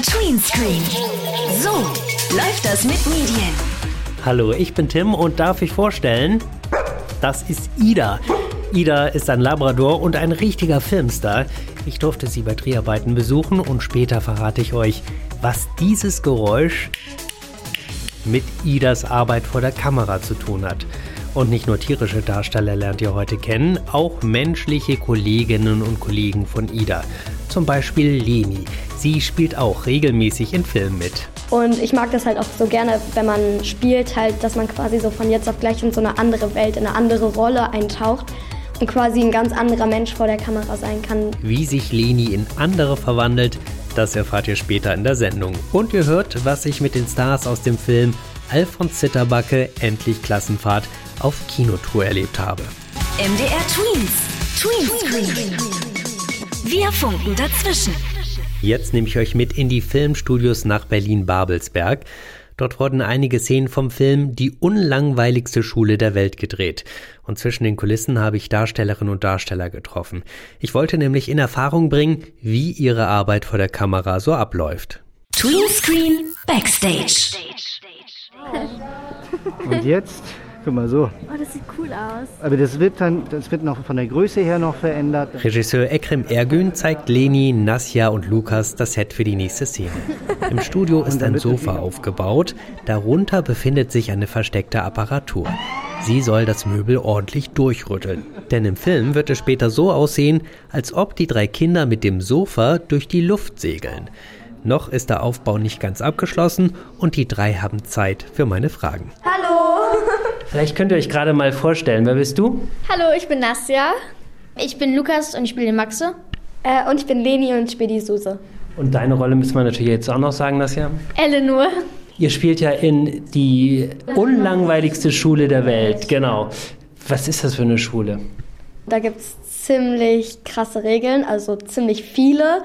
MDR Tweenscreen. So läuft das mit Medien. Hallo, ich bin Tim und darf ich vorstellen, das ist Ida. Ida ist ein Labrador und ein richtiger Filmstar. Ich durfte sie bei Dreharbeiten besuchen und später verrate ich euch, was dieses Geräusch mit Idas Arbeit vor der Kamera zu tun hat. Und nicht nur tierische Darsteller lernt ihr heute kennen, auch menschliche Kolleginnen und Kollegen von Ida. Zum Beispiel Leni. Sie spielt auch regelmäßig in Filmen mit. Und ich mag das halt auch so gerne, wenn man spielt, halt, dass man quasi so von jetzt auf gleich in so eine andere Welt, in eine andere Rolle eintaucht und quasi ein ganz anderer Mensch vor der Kamera sein kann. Wie sich Leni in andere verwandelt, das erfahrt ihr später in der Sendung. Und ihr hört, was ich mit den Stars aus dem Film Alfons Zitterbacke Endlich Klassenfahrt auf Kinotour erlebt habe. MDR Tweens. Tweenscreen. Wir funken dazwischen. Jetzt nehme ich euch mit in die Filmstudios nach Berlin-Babelsberg. Dort wurden einige Szenen vom Film Die unlangweiligste Schule der Welt gedreht. Und zwischen den Kulissen habe ich Darstellerinnen und Darsteller getroffen. Ich wollte nämlich in Erfahrung bringen, wie ihre Arbeit vor der Kamera so abläuft. Tweenscreen Backstage. Und jetzt, guck mal so. Oh, das sieht cool aus. Aber das wird dann, das wird noch von der Größe her noch verändert. Regisseur Ekrem Ergün zeigt Leni, Nasja und Lukas das Set für die nächste Szene. Im Studio ist ein Sofa aufgebaut, darunter befindet sich eine versteckte Apparatur. Sie soll das Möbel ordentlich durchrütteln. Denn im Film wird es später so aussehen, als ob die drei Kinder mit dem Sofa durch die Luft segeln. Noch ist der Aufbau nicht ganz abgeschlossen und die drei haben Zeit für meine Fragen. Hallo! Vielleicht könnt ihr euch gerade mal vorstellen, wer bist du? Hallo, ich bin Nastja. Ich bin Lukas und ich spiele den Maxe. Äh, und ich bin Leni und spiele die Suse. Und deine Rolle müssen wir natürlich jetzt auch noch sagen, Nasja. Eleanor. Ihr spielt ja in die unlangweiligste Schule der Welt, genau. Was ist das für eine Schule? Da gibt es ziemlich krasse Regeln, also ziemlich viele.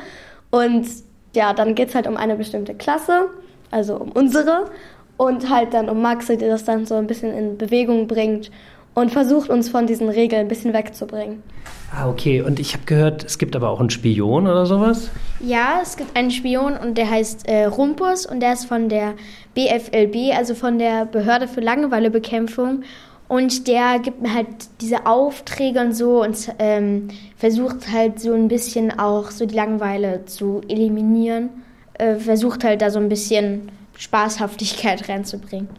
Und ja, dann geht es halt um eine bestimmte Klasse, also um unsere. Und halt dann um Maxe, die das dann so ein bisschen in Bewegung bringt und versucht uns von diesen Regeln ein bisschen wegzubringen. Ah, okay. Und ich habe gehört, es gibt aber auch einen Spion oder sowas? Ja, es gibt einen Spion und der heißt äh, Rumpus und der ist von der BFLB, also von der Behörde für Langeweilebekämpfung. Und der gibt mir halt diese Aufträge und so und ähm, versucht halt so ein bisschen auch so die Langeweile zu eliminieren. Äh, versucht halt da so ein bisschen Spaßhaftigkeit reinzubringen.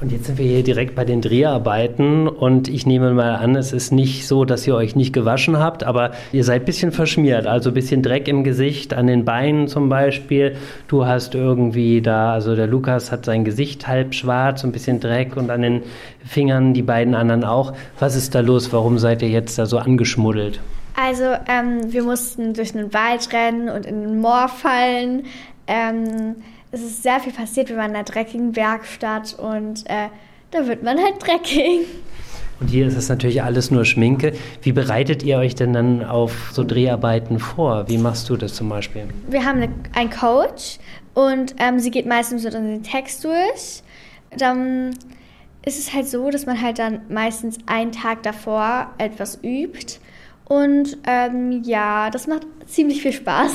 Und jetzt sind wir hier direkt bei den Dreharbeiten und ich nehme mal an, es ist nicht so, dass ihr euch nicht gewaschen habt, aber ihr seid ein bisschen verschmiert, also ein bisschen Dreck im Gesicht, an den Beinen zum Beispiel. Du hast irgendwie da, also der Lukas hat sein Gesicht halb schwarz, ein bisschen Dreck und an den Fingern die beiden anderen auch. Was ist da los? Warum seid ihr jetzt da so angeschmuddelt? Also ähm, wir mussten durch den Wald rennen und in den Moor fallen. Ähm, es ist sehr viel passiert. Wir waren in einer dreckigen Werkstatt und äh, da wird man halt dreckig. Und hier ist es natürlich alles nur Schminke. Wie bereitet ihr euch denn dann auf so Dreharbeiten vor? Wie machst du das zum Beispiel? Wir haben eine, einen Coach und ähm, sie geht meistens so den Text durch. Dann ist es halt so, dass man halt dann meistens einen Tag davor etwas übt. Und ähm, ja, das macht ziemlich viel Spaß.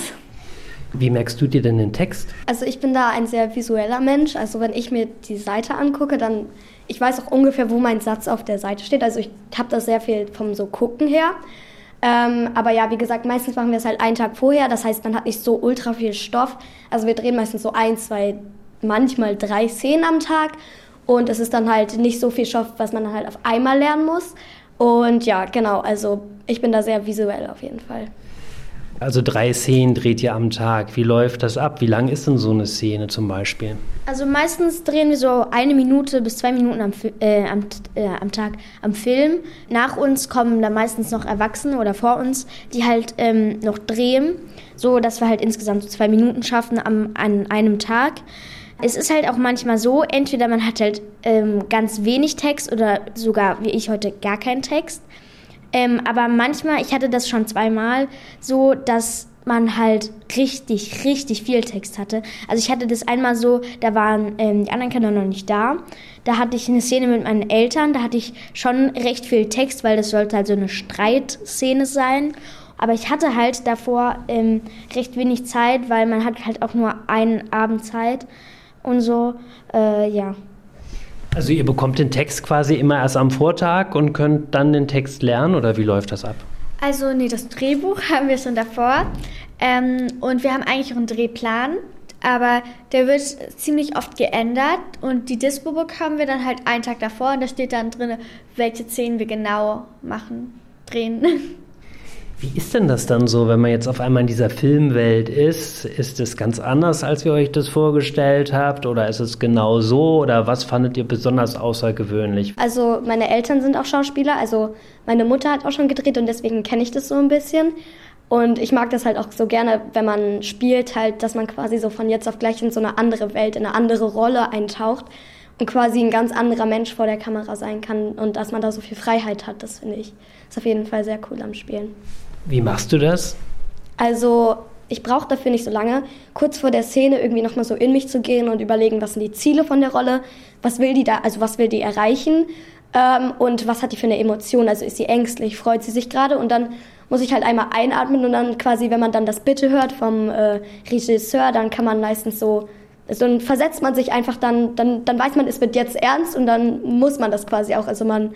Wie merkst du dir denn den Text? Also ich bin da ein sehr visueller Mensch. Also wenn ich mir die Seite angucke, dann ich weiß auch ungefähr, wo mein Satz auf der Seite steht. Also ich habe das sehr viel vom so gucken her. Ähm, aber ja, wie gesagt, meistens machen wir es halt einen Tag vorher. Das heißt, man hat nicht so ultra viel Stoff. Also wir drehen meistens so ein, zwei, manchmal drei Szenen am Tag. Und es ist dann halt nicht so viel Stoff, was man halt auf einmal lernen muss. Und ja, genau, also ich bin da sehr visuell auf jeden Fall. Also drei Szenen dreht ihr am Tag. Wie läuft das ab? Wie lang ist denn so eine Szene zum Beispiel? Also meistens drehen wir so eine Minute bis zwei Minuten am, äh, am, äh, am Tag am Film. Nach uns kommen dann meistens noch Erwachsene oder vor uns, die halt ähm, noch drehen, so dass wir halt insgesamt so zwei Minuten schaffen am, an einem Tag. Es ist halt auch manchmal so, entweder man hat halt ähm, ganz wenig Text oder sogar wie ich heute gar keinen Text. Ähm, aber manchmal, ich hatte das schon zweimal, so dass man halt richtig, richtig viel Text hatte. Also ich hatte das einmal so, da waren ähm, die anderen Kinder noch nicht da. Da hatte ich eine Szene mit meinen Eltern, da hatte ich schon recht viel Text, weil das sollte halt so eine Streitszene sein. Aber ich hatte halt davor ähm, recht wenig Zeit, weil man hat halt auch nur einen Abend Zeit und so, äh, ja. Also ihr bekommt den Text quasi immer erst am Vortag und könnt dann den Text lernen oder wie läuft das ab? Also nee, das Drehbuch haben wir schon davor ähm, und wir haben eigentlich auch einen Drehplan, aber der wird ziemlich oft geändert und die Dispo bekommen wir dann halt einen Tag davor und da steht dann drin, welche Szenen wir genau machen, drehen. Wie ist denn das dann so, wenn man jetzt auf einmal in dieser Filmwelt ist? Ist es ganz anders, als ihr euch das vorgestellt habt? Oder ist es genau so? Oder was fandet ihr besonders außergewöhnlich? Also meine Eltern sind auch Schauspieler, also meine Mutter hat auch schon gedreht und deswegen kenne ich das so ein bisschen. Und ich mag das halt auch so gerne, wenn man spielt, halt, dass man quasi so von jetzt auf gleich in so eine andere Welt, in eine andere Rolle eintaucht und quasi ein ganz anderer Mensch vor der Kamera sein kann und dass man da so viel Freiheit hat, das finde ich ist auf jeden Fall sehr cool am Spielen. Wie machst du das? Also ich brauche dafür nicht so lange, kurz vor der Szene irgendwie nochmal so in mich zu gehen und überlegen, was sind die Ziele von der Rolle, was will die da, also was will die erreichen? Ähm, und was hat die für eine Emotion, also ist sie ängstlich, freut sie sich gerade? Und dann muss ich halt einmal einatmen und dann quasi, wenn man dann das Bitte hört vom äh, Regisseur, dann kann man meistens so, so dann versetzt man sich einfach dann, dann, dann weiß man, es wird jetzt ernst und dann muss man das quasi auch, also man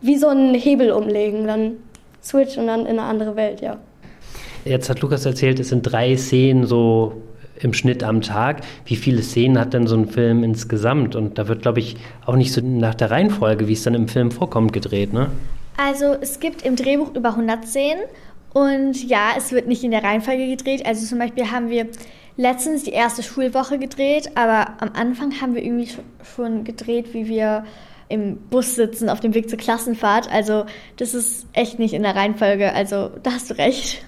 wie so einen Hebel umlegen, dann switch und dann in eine andere Welt, ja. Jetzt hat Lukas erzählt, es sind drei Szenen so im Schnitt am Tag. Wie viele Szenen hat denn so ein Film insgesamt? Und da wird, glaube ich, auch nicht so nach der Reihenfolge, wie es dann im Film vorkommt, gedreht, ne? Also es gibt im Drehbuch über 100 Szenen und ja, es wird nicht in der Reihenfolge gedreht. Also zum Beispiel haben wir letztens die erste Schulwoche gedreht, aber am Anfang haben wir irgendwie schon gedreht, wie wir im Bus sitzen auf dem Weg zur Klassenfahrt. Also das ist echt nicht in der Reihenfolge. Also da hast du recht.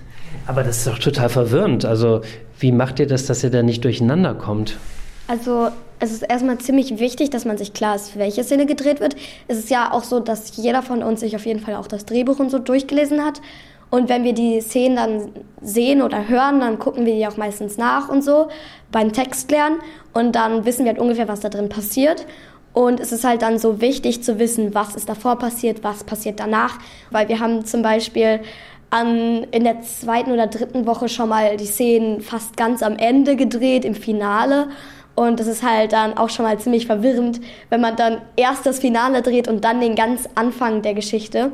Aber das ist doch total verwirrend. Also wie macht ihr das, dass ihr da nicht durcheinander kommt? Also es ist erstmal ziemlich wichtig, dass man sich klar ist, welche Szene gedreht wird. Es ist ja auch so, dass jeder von uns sich auf jeden Fall auch das Drehbuch und so durchgelesen hat. Und wenn wir die Szenen dann sehen oder hören, dann gucken wir die auch meistens nach und so beim Text lernen. Und dann wissen wir halt ungefähr, was da drin passiert. Und es ist halt dann so wichtig zu wissen, was ist davor passiert, was passiert danach. Weil wir haben zum Beispiel an, in der zweiten oder dritten Woche schon mal die Szenen fast ganz am Ende gedreht, im Finale. Und das ist halt dann auch schon mal ziemlich verwirrend, wenn man dann erst das Finale dreht und dann den ganz Anfang der Geschichte.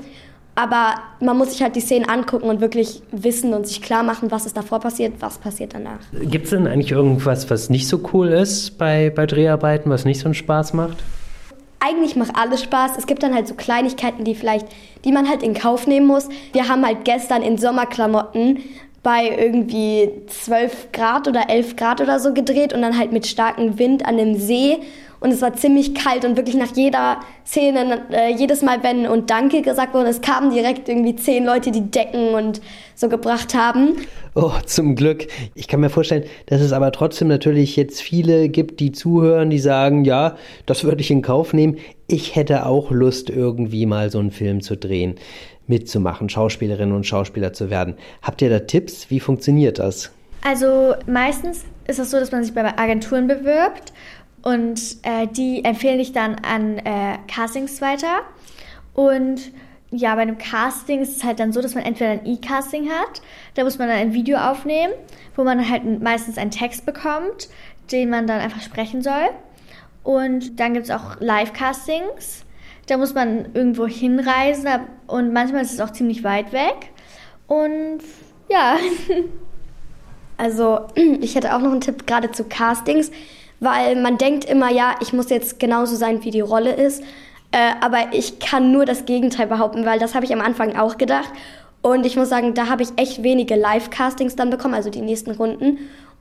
Aber man muss sich halt die Szenen angucken und wirklich wissen und sich klar machen, was ist davor passiert, was passiert danach. Gibt es denn eigentlich irgendwas, was nicht so cool ist bei, bei Dreharbeiten, was nicht so einen Spaß macht? Eigentlich macht alles Spaß. Es gibt dann halt so Kleinigkeiten, die vielleicht, die man halt in Kauf nehmen muss. Wir haben halt gestern in Sommerklamotten bei irgendwie 12 Grad oder 11 Grad oder so gedreht und dann halt mit starkem Wind an dem See und es war ziemlich kalt und wirklich nach jeder Szene, äh, jedes Mal wenn und Danke gesagt wurde, es kamen direkt irgendwie zehn Leute, die Decken und so gebracht haben. Oh, zum Glück. Ich kann mir vorstellen, dass es aber trotzdem natürlich jetzt viele gibt, die zuhören, die sagen, ja, das würde ich in Kauf nehmen. Ich hätte auch Lust, irgendwie mal so einen Film zu drehen, mitzumachen, Schauspielerinnen und Schauspieler zu werden. Habt ihr da Tipps? Wie funktioniert das? Also meistens ist es so, dass man sich bei Agenturen bewirbt und äh, die empfehlen dich dann an äh, Castings weiter. Und ja, bei einem Casting ist es halt dann so, dass man entweder ein E-Casting hat, da muss man dann ein Video aufnehmen, wo man halt meistens einen Text bekommt, den man dann einfach sprechen soll. Und dann gibt es auch Live-Castings. Da muss man irgendwo hinreisen und manchmal ist es auch ziemlich weit weg. Und ja. Also, ich hätte auch noch einen Tipp gerade zu Castings weil man denkt immer, ja, ich muss jetzt genauso sein, wie die Rolle ist. Äh, aber ich kann nur das Gegenteil behaupten, weil das habe ich am Anfang auch gedacht. Und ich muss sagen, da habe ich echt wenige Live-Castings dann bekommen, also die nächsten Runden.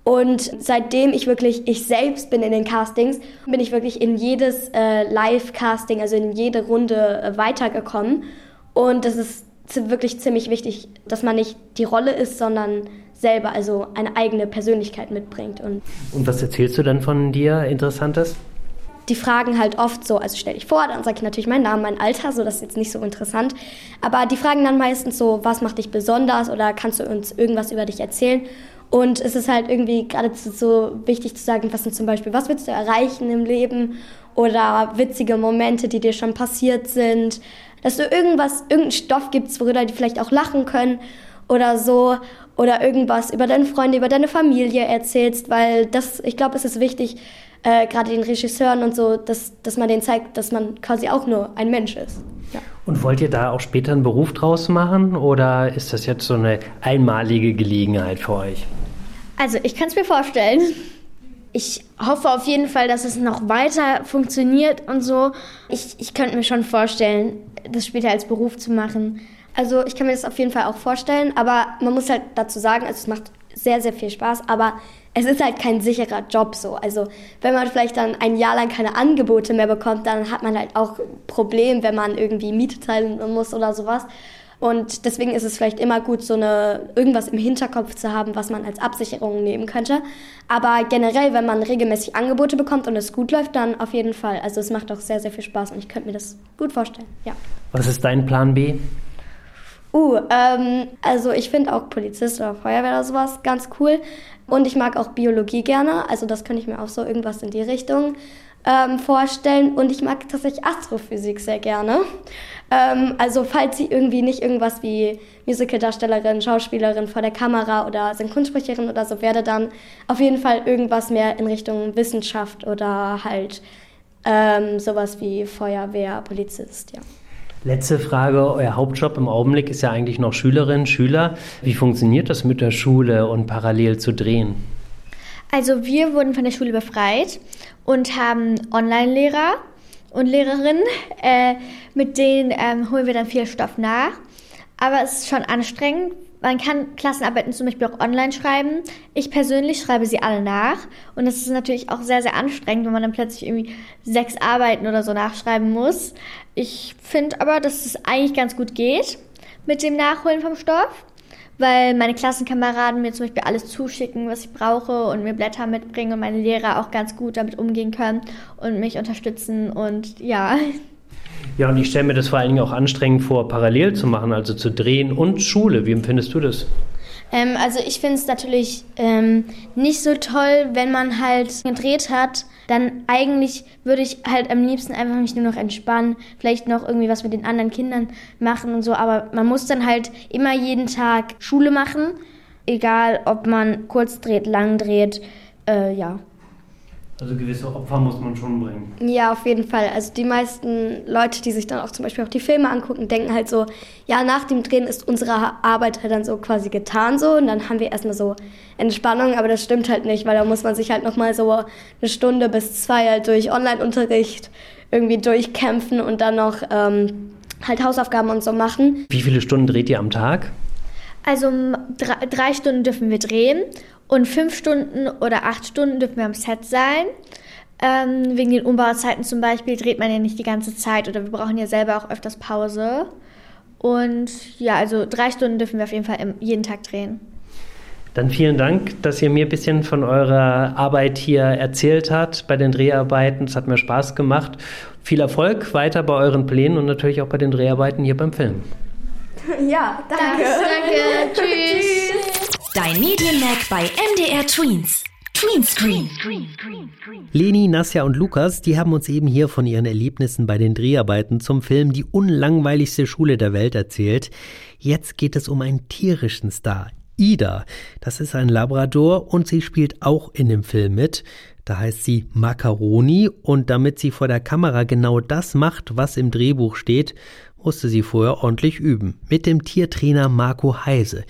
Und seitdem ich wirklich ich selbst bin in den Castings, bin ich wirklich in jedes äh, Live-Casting, also in jede Runde äh, weitergekommen. Und das ist wirklich ziemlich wichtig, dass man nicht die Rolle ist, sondern selber, also eine eigene Persönlichkeit mitbringt. Und, und was erzählst du dann von dir Interessantes? Die fragen halt oft so, also stell dich vor, dann sage ich natürlich meinen Namen, mein Alter, so das ist jetzt nicht so interessant. Aber die fragen dann meistens so, was macht dich besonders oder kannst du uns irgendwas über dich erzählen? Und es ist halt irgendwie geradezu so wichtig zu sagen, was sind zum Beispiel, was willst du erreichen im Leben oder witzige Momente, die dir schon passiert sind, dass du irgendwas, irgendeinen Stoff gibst, worüber die vielleicht auch lachen können oder so oder irgendwas über deine Freunde, über deine Familie erzählst, weil das, ich glaube, es ist wichtig, äh, gerade den Regisseuren und so, dass, dass man denen zeigt, dass man quasi auch nur ein Mensch ist. Ja. Und wollt ihr da auch später einen Beruf draus machen oder ist das jetzt so eine einmalige Gelegenheit für euch? Also ich kann es mir vorstellen. Ich hoffe auf jeden Fall, dass es noch weiter funktioniert und so. Ich, ich könnte mir schon vorstellen, das später als Beruf zu machen. Also ich kann mir das auf jeden Fall auch vorstellen, aber man muss halt dazu sagen, also es macht sehr, sehr viel Spaß, aber es ist halt kein sicherer Job so. Also wenn man vielleicht dann ein Jahr lang keine Angebote mehr bekommt, dann hat man halt auch ein Problem, wenn man irgendwie Miete teilen muss oder sowas. Und deswegen ist es vielleicht immer gut, so eine irgendwas im Hinterkopf zu haben, was man als Absicherung nehmen könnte. Aber generell, wenn man regelmäßig Angebote bekommt und es gut läuft, dann auf jeden Fall. Also es macht auch sehr, sehr viel Spaß und ich könnte mir das gut vorstellen. Ja. Was ist dein Plan B? Uh, ähm, also ich finde auch Polizist oder Feuerwehr oder sowas ganz cool. Und ich mag auch Biologie gerne. Also das könnte ich mir auch so irgendwas in die Richtung ähm, vorstellen. Und ich mag tatsächlich Astrophysik sehr gerne. Ähm, also falls sie irgendwie nicht irgendwas wie Musicaldarstellerin, Schauspielerin vor der Kamera oder Synchronsprecherin oder so werde, dann auf jeden Fall irgendwas mehr in Richtung Wissenschaft oder halt ähm, sowas wie Feuerwehr, Polizist, ja. Letzte Frage. Euer Hauptjob im Augenblick ist ja eigentlich noch Schülerin, Schüler. Wie funktioniert das mit der Schule und parallel zu drehen? Also wir wurden von der Schule befreit und haben Online-Lehrer und Lehrerinnen. Äh, mit denen ähm, holen wir dann viel Stoff nach. Aber es ist schon anstrengend. Man kann Klassenarbeiten zum Beispiel auch online schreiben. Ich persönlich schreibe sie alle nach. Und das ist natürlich auch sehr, sehr anstrengend, wenn man dann plötzlich irgendwie sechs Arbeiten oder so nachschreiben muss. Ich finde aber, dass es eigentlich ganz gut geht mit dem Nachholen vom Stoff weil meine Klassenkameraden mir zum Beispiel alles zuschicken, was ich brauche und mir Blätter mitbringen und meine Lehrer auch ganz gut damit umgehen können und mich unterstützen und ja. Ja, und ich stelle mir das vor allen Dingen auch anstrengend vor, parallel zu machen, also zu drehen und Schule. Wie empfindest du das? Ähm, also ich finde es natürlich ähm, nicht so toll, wenn man halt gedreht hat. Dann eigentlich würde ich halt am liebsten einfach mich nur noch entspannen, vielleicht noch irgendwie was mit den anderen Kindern machen und so. Aber man muss dann halt immer jeden Tag Schule machen, egal ob man kurz dreht, lang dreht. Äh, ja. Also gewisse Opfer muss man schon bringen. Ja, auf jeden Fall. Also die meisten Leute, die sich dann auch zum Beispiel auch die Filme angucken, denken halt so, ja, nach dem Drehen ist unsere Arbeit halt dann so quasi getan so und dann haben wir erstmal so Entspannung, aber das stimmt halt nicht, weil da muss man sich halt nochmal so eine Stunde bis zwei halt durch Online-Unterricht irgendwie durchkämpfen und dann noch ähm, halt Hausaufgaben und so machen. Wie viele Stunden dreht ihr am Tag? Also drei, drei Stunden dürfen wir drehen und fünf Stunden oder acht Stunden dürfen wir am Set sein. Ähm, wegen den Umbauzeiten zum Beispiel dreht man ja nicht die ganze Zeit oder wir brauchen ja selber auch öfters Pause. Und ja, also drei Stunden dürfen wir auf jeden Fall im, jeden Tag drehen. Dann vielen Dank, dass ihr mir ein bisschen von eurer Arbeit hier erzählt habt bei den Dreharbeiten. Es hat mir Spaß gemacht. Viel Erfolg weiter bei euren Plänen und natürlich auch bei den Dreharbeiten hier beim Film. Ja, danke. Danke, tschüss. Dein Medienmerk bei MDR Tweens. Tweenscreen. Leni, Nasja und Lukas, die haben uns eben hier von ihren Erlebnissen bei den Dreharbeiten zum Film Die unlangweiligste Schule der Welt erzählt. Jetzt geht es um einen tierischen Star. Ida, das ist ein Labrador und sie spielt auch in dem Film mit. Da heißt sie Macaroni und damit sie vor der Kamera genau das macht, was im Drehbuch steht, musste sie vorher ordentlich üben. Mit dem Tiertrainer Marco Heise.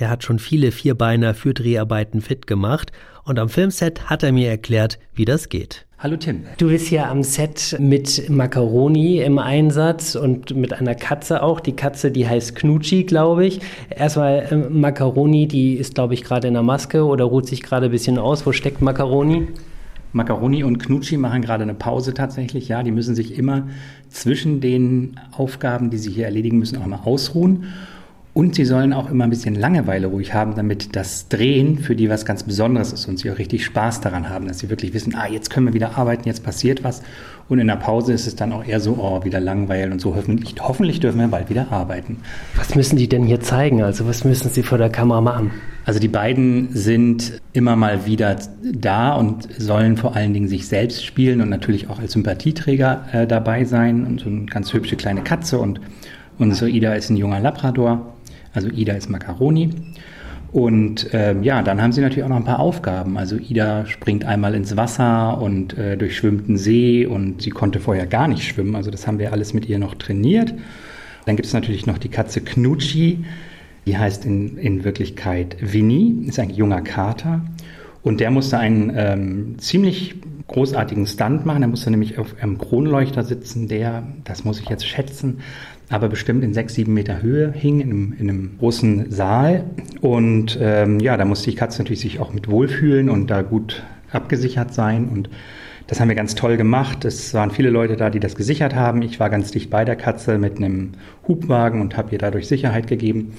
Der hat schon viele Vierbeiner für Dreharbeiten fit gemacht und am Filmset hat er mir erklärt, wie das geht. Hallo Tim. Du bist hier am Set mit Macaroni im Einsatz und mit einer Katze auch. Die Katze, die heißt Knutschi, glaube ich. Erstmal äh, Macaroni, die ist, glaube ich, gerade in der Maske oder ruht sich gerade ein bisschen aus. Wo steckt Macaroni? Macaroni und Knutschi machen gerade eine Pause tatsächlich. Ja, die müssen sich immer zwischen den Aufgaben, die sie hier erledigen müssen, auch mal ausruhen. Und sie sollen auch immer ein bisschen Langeweile ruhig haben, damit das Drehen für die was ganz Besonderes ist und sie auch richtig Spaß daran haben, dass sie wirklich wissen, ah, jetzt können wir wieder arbeiten, jetzt passiert was. Und in der Pause ist es dann auch eher so, oh, wieder langweilen und so. Hoffentlich, hoffentlich dürfen wir bald wieder arbeiten. Was müssen die denn hier zeigen? Also was müssen sie vor der Kamera machen? Also die beiden sind immer mal wieder da und sollen vor allen Dingen sich selbst spielen und natürlich auch als Sympathieträger äh, dabei sein und so eine ganz hübsche kleine Katze und unsere Ida ist ein junger Labrador. Also Ida ist Macaroni. Und ähm, ja, dann haben sie natürlich auch noch ein paar Aufgaben. Also Ida springt einmal ins Wasser und äh, durchschwimmt einen See und sie konnte vorher gar nicht schwimmen. Also das haben wir alles mit ihr noch trainiert. Dann gibt es natürlich noch die Katze Knutschi. Die heißt in, in Wirklichkeit Winnie, ist ein junger Kater. Und der musste einen ähm, ziemlich großartigen Stunt machen. Er musste nämlich auf einem Kronleuchter sitzen, der, das muss ich jetzt schätzen, aber bestimmt in sechs, sieben Meter Höhe hing, in einem, in einem großen Saal. Und ähm, ja, da musste die Katze natürlich sich auch mit wohlfühlen und da gut abgesichert sein. Und das haben wir ganz toll gemacht. Es waren viele Leute da, die das gesichert haben. Ich war ganz dicht bei der Katze mit einem Hubwagen und habe ihr dadurch Sicherheit gegeben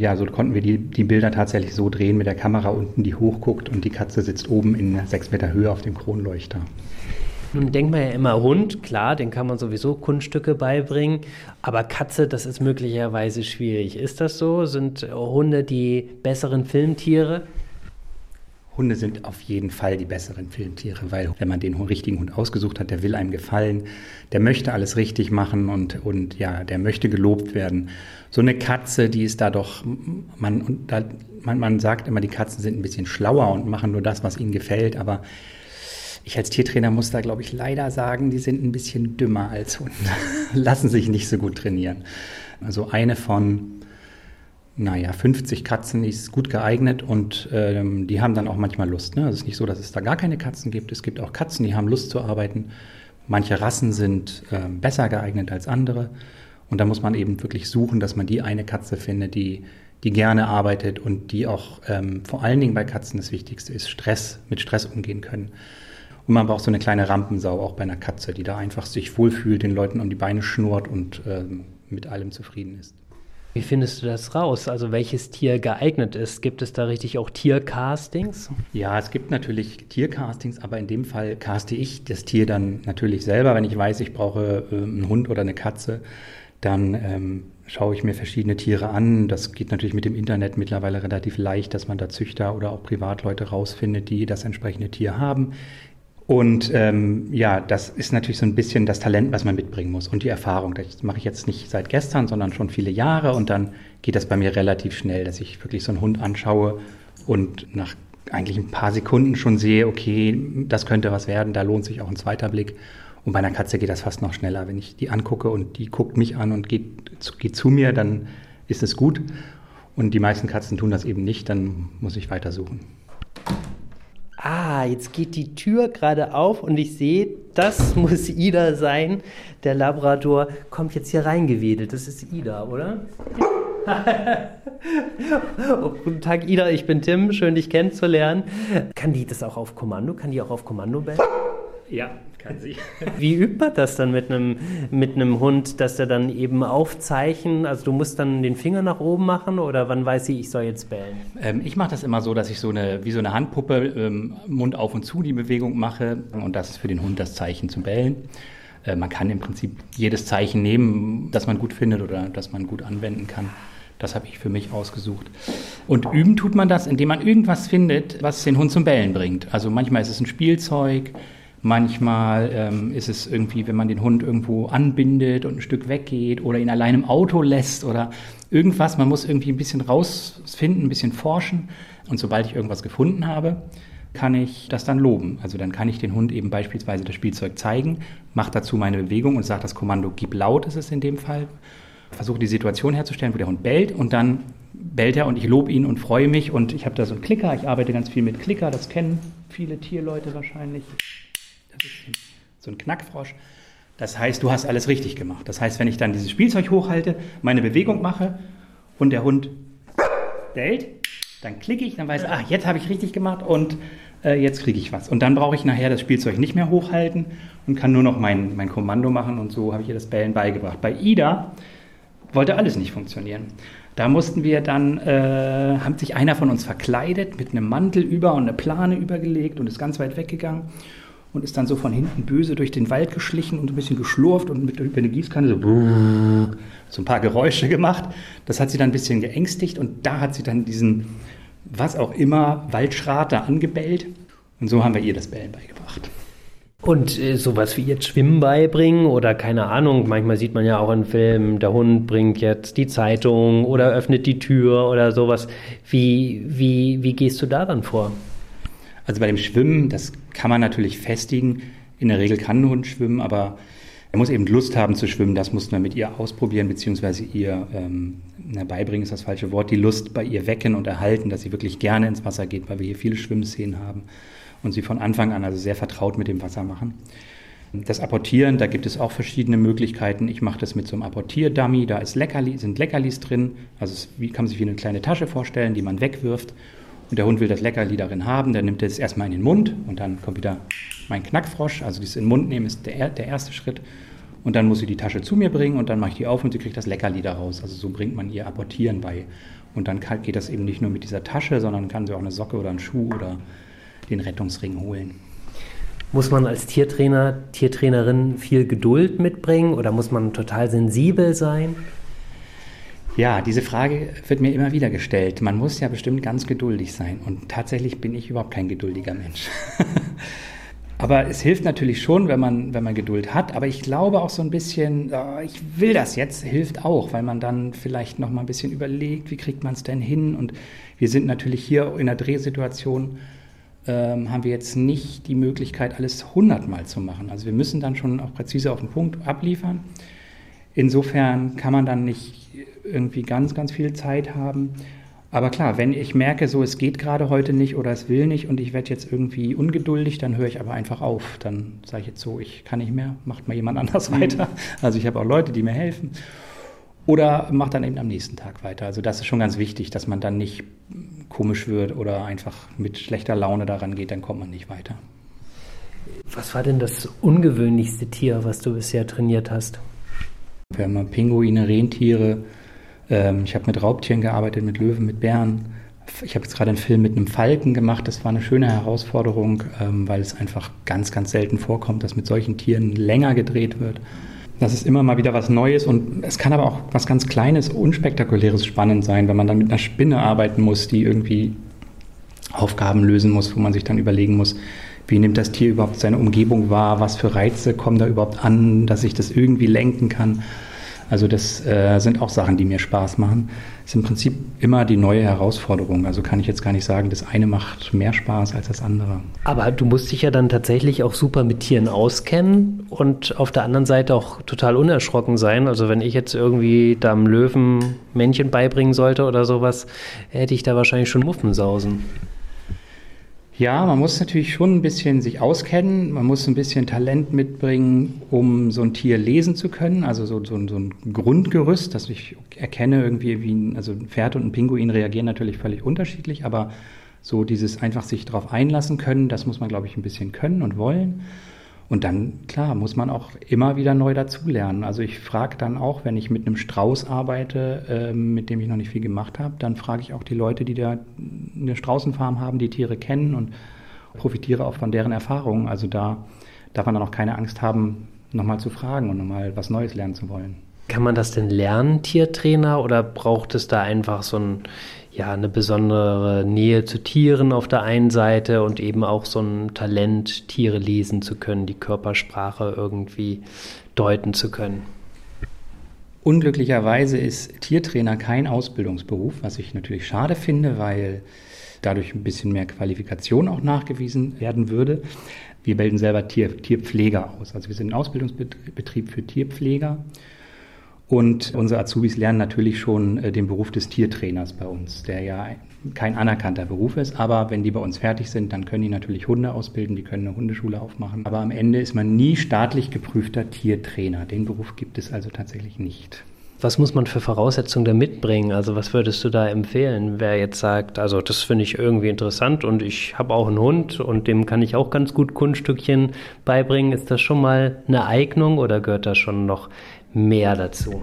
ja, so konnten wir die, die Bilder tatsächlich so drehen mit der Kamera unten, die hochguckt und die Katze sitzt oben in sechs Meter Höhe auf dem Kronleuchter. Nun denkt man ja immer Hund, klar, den kann man sowieso Kunststücke beibringen, aber Katze, das ist möglicherweise schwierig. Ist das so? Sind Hunde die besseren Filmtiere? Hunde sind auf jeden Fall die besseren Filmtiere, weil wenn man den richtigen Hund ausgesucht hat, der will einem gefallen, der möchte alles richtig machen und, und ja, der möchte gelobt werden. So eine Katze, die ist da doch, man, da, man, man sagt immer, die Katzen sind ein bisschen schlauer und machen nur das, was ihnen gefällt, aber ich als Tiertrainer muss da, glaube ich, leider sagen, die sind ein bisschen dümmer als Hunde, lassen sich nicht so gut trainieren. Also eine von naja, 50 Katzen ist gut geeignet und ähm, die haben dann auch manchmal Lust. Ne? Also es ist nicht so, dass es da gar keine Katzen gibt. Es gibt auch Katzen, die haben Lust zu arbeiten. Manche Rassen sind äh, besser geeignet als andere. Und da muss man eben wirklich suchen, dass man die eine Katze findet, die, die gerne arbeitet und die auch ähm, vor allen Dingen bei Katzen das Wichtigste ist, Stress, mit Stress umgehen können. Und man braucht so eine kleine Rampensau auch bei einer Katze, die da einfach sich wohlfühlt, den Leuten um die Beine schnurrt und ähm, mit allem zufrieden ist. Wie findest du das raus? Also welches Tier geeignet ist? Gibt es da richtig auch Tiercastings? Ja, es gibt natürlich Tiercastings, aber in dem Fall caste ich das Tier dann natürlich selber. Wenn ich weiß, ich brauche äh, einen Hund oder eine Katze, dann ähm, schaue ich mir verschiedene Tiere an. Das geht natürlich mit dem Internet mittlerweile relativ leicht, dass man da Züchter oder auch Privatleute rausfindet, die das entsprechende Tier haben. Und ähm, ja, das ist natürlich so ein bisschen das Talent, was man mitbringen muss und die Erfahrung. Das mache ich jetzt nicht seit gestern, sondern schon viele Jahre und dann geht das bei mir relativ schnell, dass ich wirklich so einen Hund anschaue und nach eigentlich ein paar Sekunden schon sehe, okay, das könnte was werden, da lohnt sich auch ein zweiter Blick. Und bei einer Katze geht das fast noch schneller. Wenn ich die angucke und die guckt mich an und geht, geht zu mir, dann ist es gut. Und die meisten Katzen tun das eben nicht, dann muss ich weitersuchen ah, jetzt geht die Tür gerade auf und ich sehe, das muss Ida sein. Der Labrador kommt jetzt hier reingewedelt. Das ist Ida, oder? oh, guten Tag, Ida. Ich bin Tim. Schön, dich kennenzulernen. Kann die das auch auf Kommando? Kann die auch auf Kommando bellen? Ja, kann sie. Wie übt man das dann mit einem, mit einem Hund, dass er dann eben aufzeichnen? Also du musst dann den Finger nach oben machen oder wann weiß sie, ich soll jetzt bellen? Ähm, ich mache das immer so, dass ich so eine, wie so eine Handpuppe, ähm, Mund auf und zu die Bewegung mache und das ist für den Hund das Zeichen zum Bellen. Äh, man kann im Prinzip jedes Zeichen nehmen, das man gut findet oder das man gut anwenden kann. Das habe ich für mich ausgesucht. Und üben tut man das, indem man irgendwas findet, was den Hund zum Bellen bringt. Also manchmal ist es ein Spielzeug, Manchmal ähm, ist es irgendwie, wenn man den Hund irgendwo anbindet und ein Stück weggeht oder ihn allein im Auto lässt oder irgendwas. Man muss irgendwie ein bisschen rausfinden, ein bisschen forschen. Und sobald ich irgendwas gefunden habe, kann ich das dann loben. Also dann kann ich den Hund eben beispielsweise das Spielzeug zeigen, mache dazu meine Bewegung und sage das Kommando gib laut, ist es in dem Fall. Versuche die Situation herzustellen, wo der Hund bellt und dann bellt er und ich lobe ihn und freue mich und ich habe da so einen Klicker, ich arbeite ganz viel mit Klicker, das kennen viele Tierleute wahrscheinlich so ein Knackfrosch. Das heißt, du hast alles richtig gemacht. Das heißt, wenn ich dann dieses Spielzeug hochhalte, meine Bewegung mache und der Hund bellt, dann klicke ich, dann weiß ich, ach, jetzt habe ich richtig gemacht und äh, jetzt kriege ich was. Und dann brauche ich nachher das Spielzeug nicht mehr hochhalten und kann nur noch mein, mein Kommando machen und so habe ich ihr das Bellen beigebracht. Bei Ida wollte alles nicht funktionieren. Da mussten wir dann, äh, haben sich einer von uns verkleidet mit einem Mantel über und eine Plane übergelegt und ist ganz weit weggegangen und ist dann so von hinten böse durch den Wald geschlichen und ein bisschen geschlurft und mit über eine Gießkanne so, so ein paar Geräusche gemacht. Das hat sie dann ein bisschen geängstigt und da hat sie dann diesen, was auch immer, Waldschrat da angebellt. Und so haben wir ihr das Bellen beigebracht. Und äh, sowas wie jetzt Schwimmen beibringen oder keine Ahnung, manchmal sieht man ja auch in Filmen, der Hund bringt jetzt die Zeitung oder öffnet die Tür oder sowas. Wie, wie, wie gehst du da dann vor? Also bei dem Schwimmen, das kann man natürlich festigen. In der Regel kann ein Hund schwimmen, aber er muss eben Lust haben zu schwimmen. Das muss man mit ihr ausprobieren, beziehungsweise ihr ähm, beibringen ist das falsche Wort, die Lust bei ihr wecken und erhalten, dass sie wirklich gerne ins Wasser geht, weil wir hier viele Schwimmszenen haben und sie von Anfang an also sehr vertraut mit dem Wasser machen. Das Apportieren, da gibt es auch verschiedene Möglichkeiten. Ich mache das mit so einem Apportier-Dummy, da ist Leckerli, sind Leckerlis drin. Also es kann man sich wie eine kleine Tasche vorstellen, die man wegwirft. Und der Hund will das Leckerli darin haben, dann nimmt er es erstmal in den Mund und dann kommt wieder mein Knackfrosch. Also dieses in den Mund nehmen ist der, der erste Schritt. Und dann muss sie die Tasche zu mir bringen und dann mache ich die auf und sie kriegt das Leckerli daraus. Also so bringt man ihr Apportieren bei. Und dann geht das eben nicht nur mit dieser Tasche, sondern kann sie auch eine Socke oder einen Schuh oder den Rettungsring holen. Muss man als Tiertrainer, Tiertrainerin viel Geduld mitbringen oder muss man total sensibel sein? Ja, diese Frage wird mir immer wieder gestellt. Man muss ja bestimmt ganz geduldig sein. Und tatsächlich bin ich überhaupt kein geduldiger Mensch. aber es hilft natürlich schon, wenn man, wenn man Geduld hat. Aber ich glaube auch so ein bisschen, oh, ich will das jetzt, hilft auch, weil man dann vielleicht noch mal ein bisschen überlegt, wie kriegt man es denn hin? Und wir sind natürlich hier in einer Drehsituation ähm, haben wir jetzt nicht die Möglichkeit, alles hundertmal zu machen. Also wir müssen dann schon auch präzise auf den Punkt abliefern. Insofern kann man dann nicht irgendwie ganz, ganz viel Zeit haben. Aber klar, wenn ich merke, so es geht gerade heute nicht oder es will nicht und ich werde jetzt irgendwie ungeduldig, dann höre ich aber einfach auf. Dann sage ich jetzt so, ich kann nicht mehr, macht mal jemand anders mhm. weiter. Also ich habe auch Leute, die mir helfen. Oder macht dann eben am nächsten Tag weiter. Also das ist schon ganz wichtig, dass man dann nicht komisch wird oder einfach mit schlechter Laune daran geht, dann kommt man nicht weiter. Was war denn das ungewöhnlichste Tier, was du bisher trainiert hast? Wir haben Pinguine, Rentiere. Ähm, ich habe mit Raubtieren gearbeitet, mit Löwen, mit Bären. Ich habe jetzt gerade einen Film mit einem Falken gemacht. Das war eine schöne Herausforderung, ähm, weil es einfach ganz, ganz selten vorkommt, dass mit solchen Tieren länger gedreht wird. Das ist immer mal wieder was Neues und es kann aber auch was ganz Kleines, Unspektakuläres spannend sein, wenn man dann mit einer Spinne arbeiten muss, die irgendwie Aufgaben lösen muss, wo man sich dann überlegen muss, wie nimmt das Tier überhaupt seine Umgebung wahr, was für Reize kommen da überhaupt an, dass ich das irgendwie lenken kann. Also das äh, sind auch Sachen, die mir Spaß machen. Ist im Prinzip immer die neue Herausforderung. Also kann ich jetzt gar nicht sagen, das eine macht mehr Spaß als das andere. Aber du musst dich ja dann tatsächlich auch super mit Tieren auskennen und auf der anderen Seite auch total unerschrocken sein. Also wenn ich jetzt irgendwie da einem Löwen Männchen beibringen sollte oder sowas, hätte ich da wahrscheinlich schon Muffensausen. Ja, man muss natürlich schon ein bisschen sich auskennen, man muss ein bisschen Talent mitbringen, um so ein Tier lesen zu können, also so, so, so ein Grundgerüst, dass ich erkenne irgendwie, wie ein, also ein Pferd und ein Pinguin reagieren natürlich völlig unterschiedlich, aber so dieses einfach sich darauf einlassen können, das muss man, glaube ich, ein bisschen können und wollen. Und dann, klar, muss man auch immer wieder neu dazulernen. Also ich frage dann auch, wenn ich mit einem Strauß arbeite, äh, mit dem ich noch nicht viel gemacht habe, dann frage ich auch die Leute, die da eine Straußenfarm haben, die Tiere kennen und profitiere auch von deren Erfahrungen. Also da darf man dann auch keine Angst haben, nochmal zu fragen und nochmal was Neues lernen zu wollen. Kann man das denn lernen, Tiertrainer, oder braucht es da einfach so ein ja, eine besondere Nähe zu Tieren auf der einen Seite und eben auch so ein Talent, Tiere lesen zu können, die Körpersprache irgendwie deuten zu können. Unglücklicherweise ist Tiertrainer kein Ausbildungsberuf, was ich natürlich schade finde, weil dadurch ein bisschen mehr Qualifikation auch nachgewiesen werden würde. Wir bilden selber Tier, Tierpfleger aus. Also wir sind ein Ausbildungsbetrieb für Tierpfleger und unsere Azubis lernen natürlich schon äh, den Beruf des Tiertrainers bei uns, der ja kein anerkannter Beruf ist. Aber wenn die bei uns fertig sind, dann können die natürlich Hunde ausbilden, die können eine Hundeschule aufmachen. Aber am Ende ist man nie staatlich geprüfter Tiertrainer. Den Beruf gibt es also tatsächlich nicht. Was muss man für Voraussetzungen da mitbringen? Also was würdest du da empfehlen, wer jetzt sagt, also das finde ich irgendwie interessant und ich habe auch einen Hund und dem kann ich auch ganz gut Kunststückchen beibringen. Ist das schon mal eine Eignung oder gehört da schon noch mehr dazu?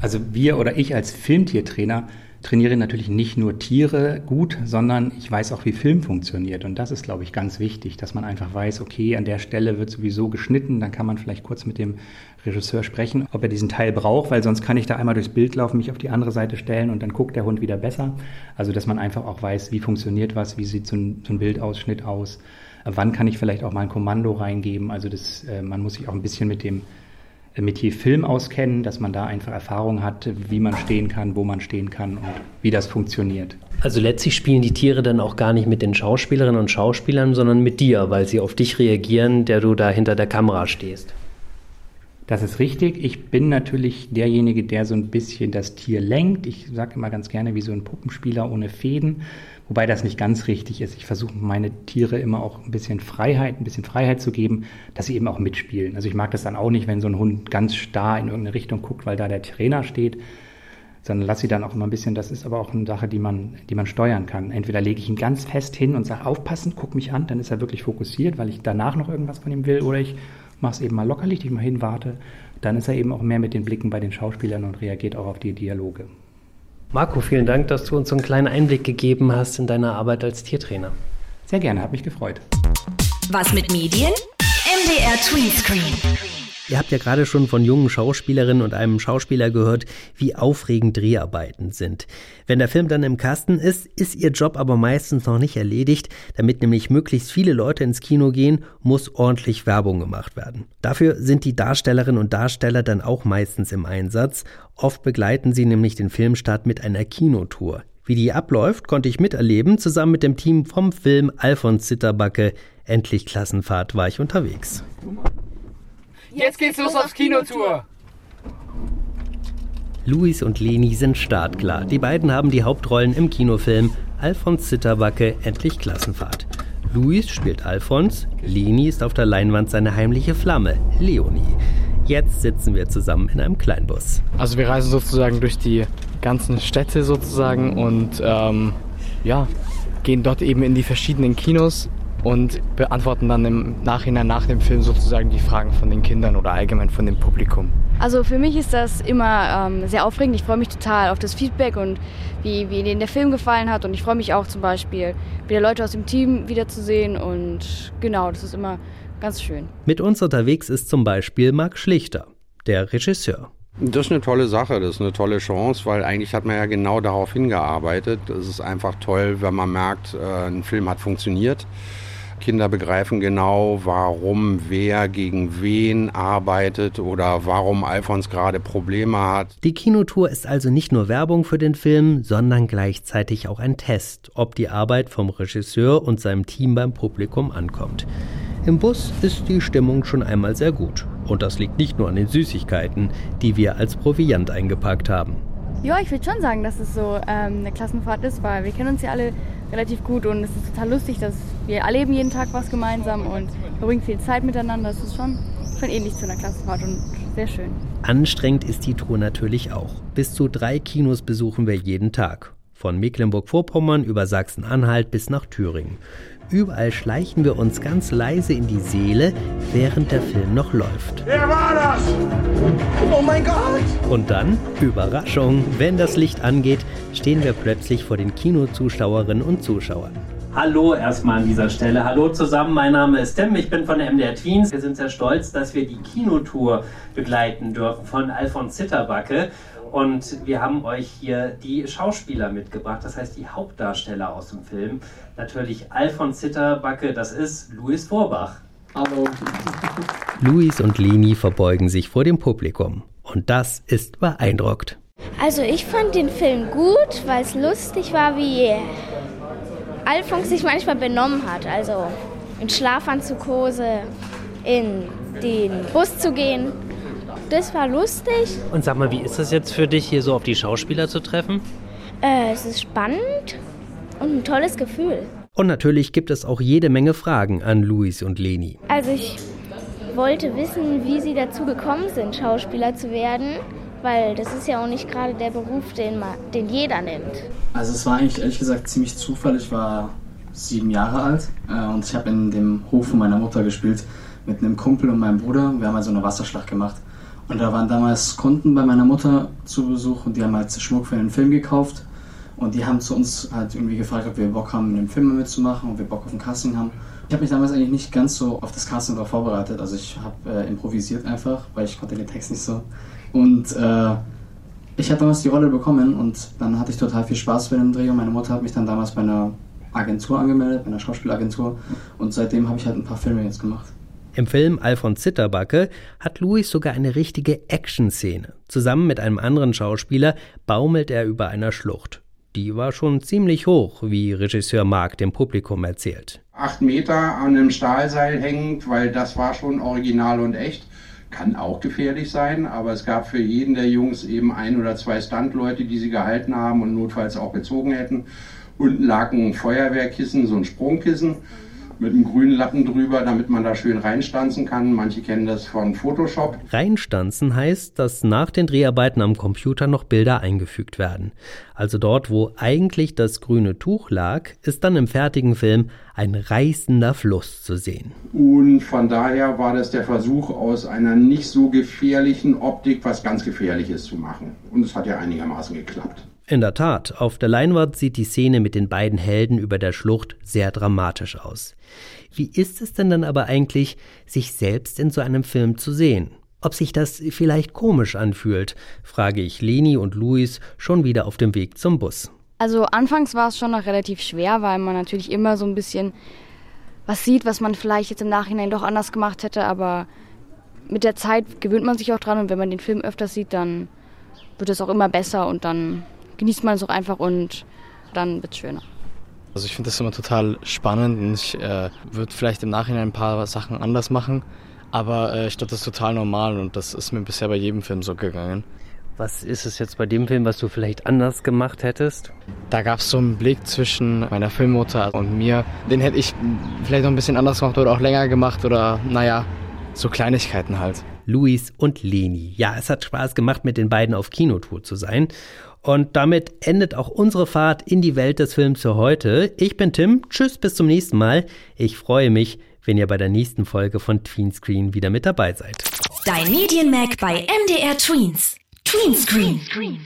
Also wir oder ich als Filmtiertrainer trainiere natürlich nicht nur Tiere gut, sondern ich weiß auch, wie Film funktioniert. Und das ist, glaube ich, ganz wichtig, dass man einfach weiß, okay, an der Stelle wird sowieso geschnitten, dann kann man vielleicht kurz mit dem Regisseur sprechen, ob er diesen Teil braucht, weil sonst kann ich da einmal durchs Bild laufen, mich auf die andere Seite stellen und dann guckt der Hund wieder besser. Also, dass man einfach auch weiß, wie funktioniert was, wie sieht so ein, so ein Bildausschnitt aus, wann kann ich vielleicht auch mal ein Kommando reingeben. Also, das, äh, man muss sich auch ein bisschen mit dem Metier Film auskennen, dass man da einfach Erfahrung hat, wie man stehen kann, wo man stehen kann und wie das funktioniert. Also letztlich spielen die Tiere dann auch gar nicht mit den Schauspielerinnen und Schauspielern, sondern mit dir, weil sie auf dich reagieren, der du da hinter der Kamera stehst. Das ist richtig. Ich bin natürlich derjenige, der so ein bisschen das Tier lenkt. Ich sage immer ganz gerne wie so ein Puppenspieler ohne Fäden. Wobei das nicht ganz richtig ist. Ich versuche meine Tiere immer auch ein bisschen Freiheit, ein bisschen Freiheit zu geben, dass sie eben auch mitspielen. Also ich mag das dann auch nicht, wenn so ein Hund ganz starr in irgendeine Richtung guckt, weil da der Trainer steht, sondern lass sie dann auch immer ein bisschen, das ist aber auch eine Sache, die man, die man steuern kann. Entweder lege ich ihn ganz fest hin und sage, aufpassen, guck mich an, dann ist er wirklich fokussiert, weil ich danach noch irgendwas von ihm will, oder ich mache es eben mal locker, leg dich mal hin, warte. Dann ist er eben auch mehr mit den Blicken bei den Schauspielern und reagiert auch auf die Dialoge. Marco, vielen Dank, dass du uns so einen kleinen Einblick gegeben hast in deine Arbeit als Tiertrainer. Sehr gerne, hat mich gefreut. Was mit Medien? MDR Tweenscreen. Ihr habt ja gerade schon von jungen Schauspielerinnen und einem Schauspieler gehört, wie aufregend Dreharbeiten sind. Wenn der Film dann im Kasten ist, ist ihr Job aber meistens noch nicht erledigt. Damit nämlich möglichst viele Leute ins Kino gehen, muss ordentlich Werbung gemacht werden. Dafür sind die Darstellerinnen und Darsteller dann auch meistens im Einsatz. Oft begleiten sie nämlich den Filmstart mit einer Kinotour. Wie die abläuft, konnte ich miterleben. Zusammen mit dem Team vom Film Alfons Zitterbacke. Endlich Klassenfahrt war ich unterwegs. Jetzt geht's los aufs Kinotour. Luis und Leni sind startklar. Die beiden haben die Hauptrollen im Kinofilm Alfons Zitterbacke Endlich Klassenfahrt. Luis spielt Alfons, Leni ist auf der Leinwand seine heimliche Flamme, Leonie. Jetzt sitzen wir zusammen in einem Kleinbus. Also wir reisen sozusagen durch die ganzen Städte sozusagen und ähm, ja, gehen dort eben in die verschiedenen Kinos und beantworten dann im Nachhinein nach dem Film sozusagen die Fragen von den Kindern oder allgemein von dem Publikum. Also für mich ist das immer ähm, sehr aufregend. Ich freue mich total auf das Feedback und wie, wie Ihnen der Film gefallen hat. Und ich freue mich auch zum Beispiel, wieder Leute aus dem Team wiederzusehen. Und genau, das ist immer ganz schön. Mit uns unterwegs ist zum Beispiel Marc Schlichter, der Regisseur. Das ist eine tolle Sache, das ist eine tolle Chance, weil eigentlich hat man ja genau darauf hingearbeitet. Es ist einfach toll, wenn man merkt, äh, ein Film hat funktioniert. Kinder begreifen genau, warum wer gegen wen arbeitet oder warum Alfons gerade Probleme hat. Die Kinotour ist also nicht nur Werbung für den Film, sondern gleichzeitig auch ein Test, ob die Arbeit vom Regisseur und seinem Team beim Publikum ankommt. Im Bus ist die Stimmung schon einmal sehr gut. Und das liegt nicht nur an den Süßigkeiten, die wir als Proviant eingepackt haben. Ja, ich würde schon sagen, dass es so ähm, eine Klassenfahrt ist, weil wir kennen uns ja alle relativ gut und es ist total lustig, dass wir erleben jeden Tag was gemeinsam und verbringen viel Zeit miteinander. Das ist schon, schon ähnlich zu einer Klassenfahrt und sehr schön. Anstrengend ist die Tour natürlich auch. Bis zu drei Kinos besuchen wir jeden Tag. Von Mecklenburg-Vorpommern über Sachsen-Anhalt bis nach Thüringen. Überall schleichen wir uns ganz leise in die Seele, während der Film noch läuft. Wer war das? Oh mein Gott! Und dann, Überraschung, wenn das Licht angeht, stehen wir plötzlich vor den Kinozuschauerinnen und Zuschauern. Hallo erstmal an dieser Stelle. Hallo zusammen, mein Name ist Tim, ich bin von der MDR Tweens. Wir sind sehr stolz, dass wir die Kinotour begleiten dürfen von Alfons Zitterbacke. Und wir haben euch hier die Schauspieler mitgebracht, das heißt die Hauptdarsteller aus dem Film. Natürlich Alfons Zitterbacke, das ist Louis Vorbach. Hallo. Luis und Leni verbeugen sich vor dem Publikum. Und das ist beeindruckt. Also ich fand den Film gut, weil es lustig war, wie Alfons sich manchmal benommen hat. Also in Schlafanzughose in den Bus zu gehen das war lustig. Und sag mal, wie ist das jetzt für dich, hier so auf die Schauspieler zu treffen? Äh, es ist spannend und ein tolles Gefühl. Und natürlich gibt es auch jede Menge Fragen an Luis und Leni. Also ich wollte wissen, wie sie dazu gekommen sind, Schauspieler zu werden, weil das ist ja auch nicht gerade der Beruf, den, man, den jeder nimmt. Also es war eigentlich ehrlich gesagt ziemlich Zufall. Ich war sieben Jahre alt äh, und ich habe in dem Hof von meiner Mutter gespielt mit einem Kumpel und meinem Bruder. Wir haben also eine Wasserschlacht gemacht. Und da waren damals Kunden bei meiner Mutter zu Besuch und die haben halt Schmuck für den Film gekauft. Und die haben zu uns halt irgendwie gefragt, ob wir Bock haben, in dem Film mitzumachen, ob wir Bock auf ein Casting haben. Ich habe mich damals eigentlich nicht ganz so auf das Casting drauf vorbereitet. Also ich habe äh, improvisiert einfach, weil ich konnte den Text nicht so. Und äh, ich habe damals die Rolle bekommen und dann hatte ich total viel Spaß bei dem Dreh und meine Mutter hat mich dann damals bei einer Agentur angemeldet, bei einer Schauspielagentur und seitdem habe ich halt ein paar Filme jetzt gemacht. Im Film Alfons Zitterbacke hat Louis sogar eine richtige Action-Szene. Zusammen mit einem anderen Schauspieler baumelt er über einer Schlucht. Die war schon ziemlich hoch, wie Regisseur Marc dem Publikum erzählt. Acht Meter an einem Stahlseil hängend, weil das war schon original und echt. Kann auch gefährlich sein, aber es gab für jeden der Jungs eben ein oder zwei Standleute, die sie gehalten haben und notfalls auch gezogen hätten. Unten lag ein Feuerwehrkissen, so ein Sprungkissen mit einem grünen Lappen drüber, damit man da schön reinstanzen kann. Manche kennen das von Photoshop. Reinstanzen heißt, dass nach den Dreharbeiten am Computer noch Bilder eingefügt werden. Also dort, wo eigentlich das grüne Tuch lag, ist dann im fertigen Film ein reißender Fluss zu sehen. Und von daher war das der Versuch, aus einer nicht so gefährlichen Optik was ganz Gefährliches zu machen. Und es hat ja einigermaßen geklappt. In der Tat, auf der Leinwand sieht die Szene mit den beiden Helden über der Schlucht sehr dramatisch aus. Wie ist es denn dann aber eigentlich, sich selbst in so einem Film zu sehen? Ob sich das vielleicht komisch anfühlt, frage ich Leni und Luis schon wieder auf dem Weg zum Bus. Also anfangs war es schon noch relativ schwer, weil man natürlich immer so ein bisschen was sieht, was man vielleicht jetzt im Nachhinein doch anders gemacht hätte, aber mit der Zeit gewöhnt man sich auch dran und wenn man den Film öfters sieht, dann wird es auch immer besser und dann genießt man es auch einfach und dann wird es schöner. Also ich finde das immer total spannend und ich äh, würde vielleicht im Nachhinein ein paar Sachen anders machen, aber äh, ich glaube, das ist total normal und das ist mir bisher bei jedem Film so gegangen. Was ist es jetzt bei dem Film, was du vielleicht anders gemacht hättest? Da gab es so einen Blick zwischen meiner Filmmutter und mir. Den hätte ich vielleicht noch ein bisschen anders gemacht oder auch länger gemacht oder naja, so Kleinigkeiten halt. Luis und Leni. Ja, es hat Spaß gemacht, mit den beiden auf Kinotour zu sein. Und damit endet auch unsere Fahrt in die Welt des Films für heute. Ich bin Tim. Tschüss, bis zum nächsten Mal. Ich freue mich, wenn ihr bei der nächsten Folge von Tweenscreen wieder mit dabei seid. Dein Medienmac bei MDR Tweens. Tweenscreen. Green,